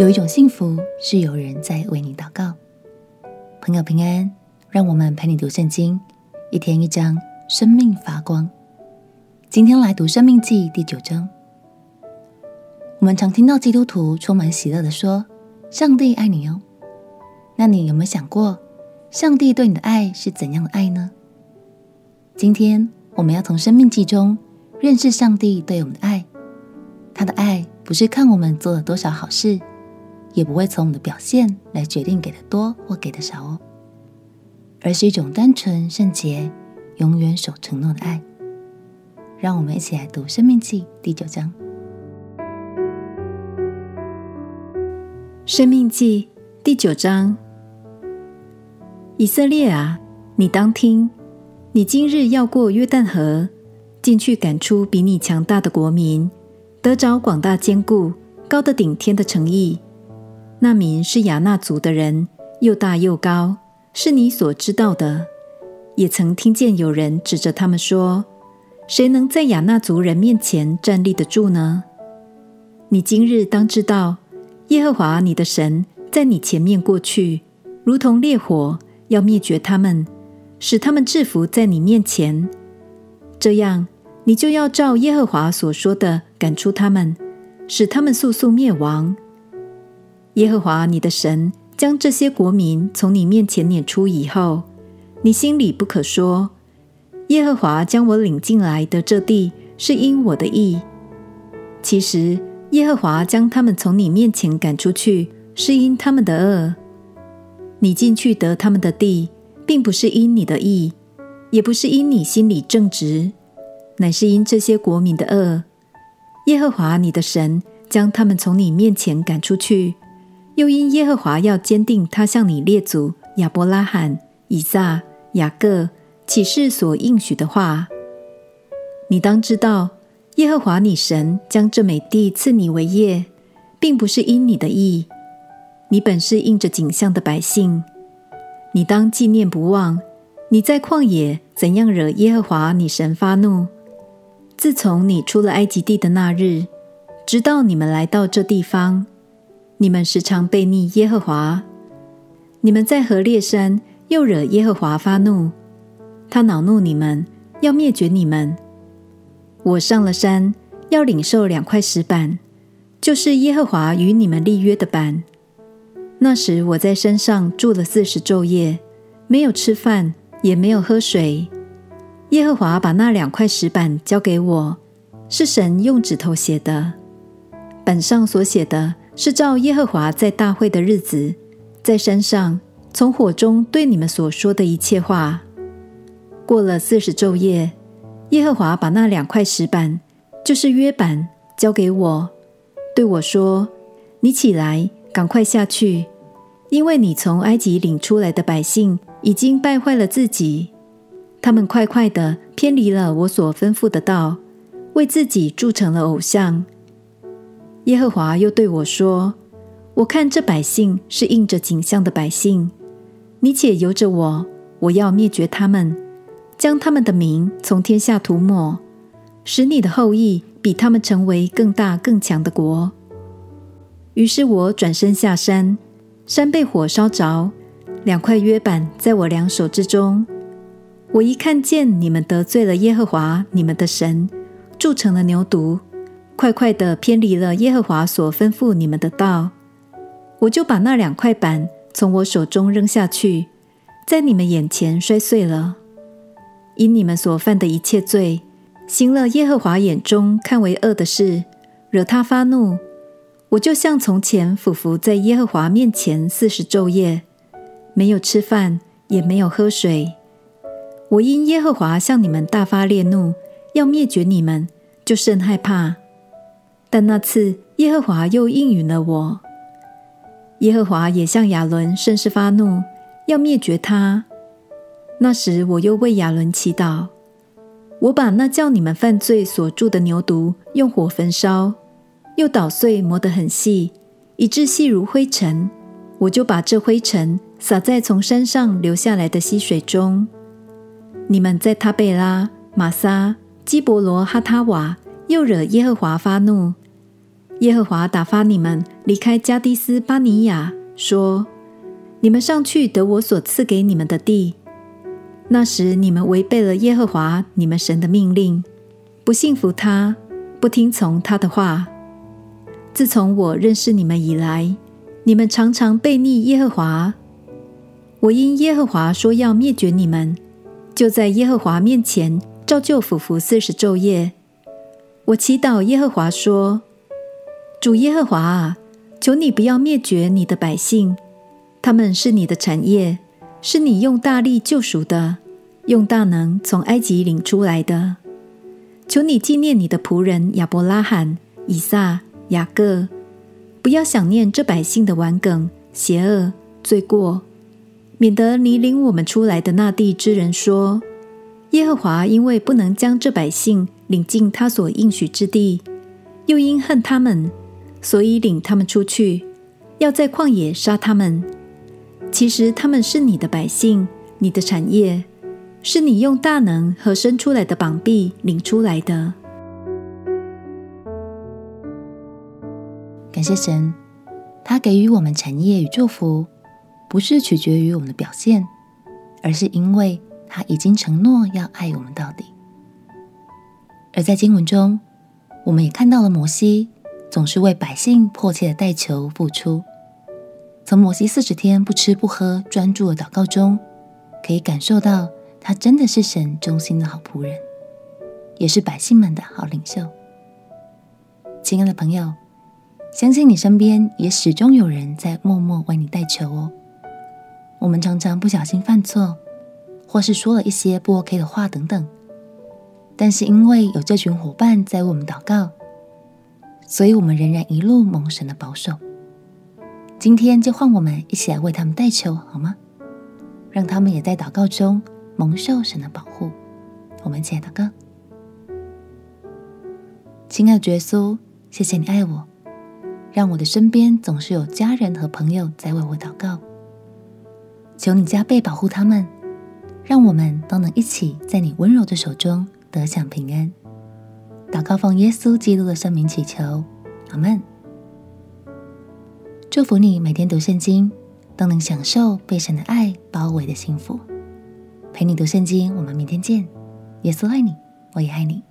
有一种幸福是有人在为你祷告。朋友平安，让我们陪你读圣经，一天一章，生命发光。今天来读《生命记》第九章。我们常听到基督徒充满喜乐的说：“上帝爱你哦。”那你有没有想过，上帝对你的爱是怎样的爱呢？今天我们要从《生命记》中认识上帝对我们的爱。他的爱不是看我们做了多少好事。也不会从我们的表现来决定给的多或给的少哦，而是一种单纯、圣洁、永远守承诺的爱。让我们一起来读《生命记》第九章。《生命记》第九章：以色列啊，你当听，你今日要过约旦河，进去赶出比你强大的国民，得着广大坚固、高得顶天的诚意。那民是亚衲族的人，又大又高，是你所知道的。也曾听见有人指着他们说：“谁能在亚衲族人面前站立得住呢？”你今日当知道，耶和华你的神在你前面过去，如同烈火，要灭绝他们，使他们制服在你面前。这样，你就要照耶和华所说的赶出他们，使他们速速灭亡。耶和华你的神将这些国民从你面前撵出以后，你心里不可说：“耶和华将我领进来的这地是因我的意。”其实，耶和华将他们从你面前赶出去是因他们的恶。你进去得他们的地，并不是因你的意，也不是因你心里正直，乃是因这些国民的恶。耶和华你的神将他们从你面前赶出去。又因耶和华要坚定他向你列祖亚伯拉罕、以撒、雅各起誓所应许的话，你当知道，耶和华你神将这美地赐你为业，并不是因你的意，你本是应着景象的百姓。你当纪念不忘，你在旷野怎样惹耶和华你神发怒。自从你出了埃及地的那日，直到你们来到这地方。你们时常悖逆耶和华，你们在何烈山又惹耶和华发怒，他恼怒你们，要灭绝你们。我上了山，要领受两块石板，就是耶和华与你们立约的板。那时我在山上住了四十昼夜，没有吃饭，也没有喝水。耶和华把那两块石板交给我，是神用指头写的，板上所写的。是照耶和华在大会的日子，在山上从火中对你们所说的一切话。过了四十昼夜，耶和华把那两块石板，就是约板，交给我，对我说：“你起来，赶快下去，因为你从埃及领出来的百姓已经败坏了自己，他们快快地偏离了我所吩咐的道，为自己铸成了偶像。”耶和华又对我说：“我看这百姓是应着景象的百姓，你且由着我，我要灭绝他们，将他们的名从天下涂抹，使你的后裔比他们成为更大更强的国。”于是我转身下山，山被火烧着，两块约板在我两手之中。我一看见你们得罪了耶和华你们的神，铸成了牛犊。快快地偏离了耶和华所吩咐你们的道，我就把那两块板从我手中扔下去，在你们眼前摔碎了。因你们所犯的一切罪，行了耶和华眼中看为恶的事，惹他发怒，我就像从前俯伏在耶和华面前四十昼夜，没有吃饭，也没有喝水。我因耶和华向你们大发烈怒，要灭绝你们，就甚害怕。但那次耶和华又应允了我，耶和华也向亚伦甚是发怒，要灭绝他。那时我又为亚伦祈祷，我把那叫你们犯罪所铸的牛犊用火焚烧，又捣碎磨得很细，以致细如灰尘。我就把这灰尘撒在从山上流下来的溪水中。你们在他贝拉、玛撒、基伯罗哈他瓦又惹耶和华发怒。耶和华打发你们离开迦低斯巴尼亚，说：“你们上去得我所赐给你们的地。”那时你们违背了耶和华你们神的命令，不信服他，不听从他的话。自从我认识你们以来，你们常常悖逆耶和华。我因耶和华说要灭绝你们，就在耶和华面前照旧俯伏四十昼夜。我祈祷耶和华说：“主耶和华啊，求你不要灭绝你的百姓，他们是你的产业。”是你用大力救赎的，用大能从埃及领出来的。求你纪念你的仆人亚伯拉罕、以撒、雅各，不要想念这百姓的顽梗、邪恶、罪过，免得你领我们出来的那地之人说：耶和华因为不能将这百姓领进他所应许之地，又因恨他们，所以领他们出去，要在旷野杀他们。其实他们是你的百姓，你的产业，是你用大能和伸出来的膀臂领出来的。感谢神，他给予我们产业与祝福，不是取决于我们的表现，而是因为他已经承诺要爱我们到底。而在经文中，我们也看到了摩西总是为百姓迫切的代求付出。从摩西四十天不吃不喝、专注的祷告中，可以感受到他真的是神忠心的好仆人，也是百姓们的好领袖。亲爱的朋友，相信你身边也始终有人在默默为你代求哦。我们常常不小心犯错，或是说了一些不 OK 的话等等，但是因为有这群伙伴在为我们祷告，所以我们仍然一路蒙神的保守。今天就换我们一起来为他们代求，好吗？让他们也在祷告中蒙受神的保护。我们一起来祷告。亲爱的耶稣，谢谢你爱我，让我的身边总是有家人和朋友在为我祷告。求你加倍保护他们，让我们都能一起在你温柔的手中得享平安。祷告奉耶稣基督的圣名祈求，阿门。祝福你每天读圣经，都能享受被神的爱包围的幸福。陪你读圣经，我们明天见。耶稣爱你，我也爱你。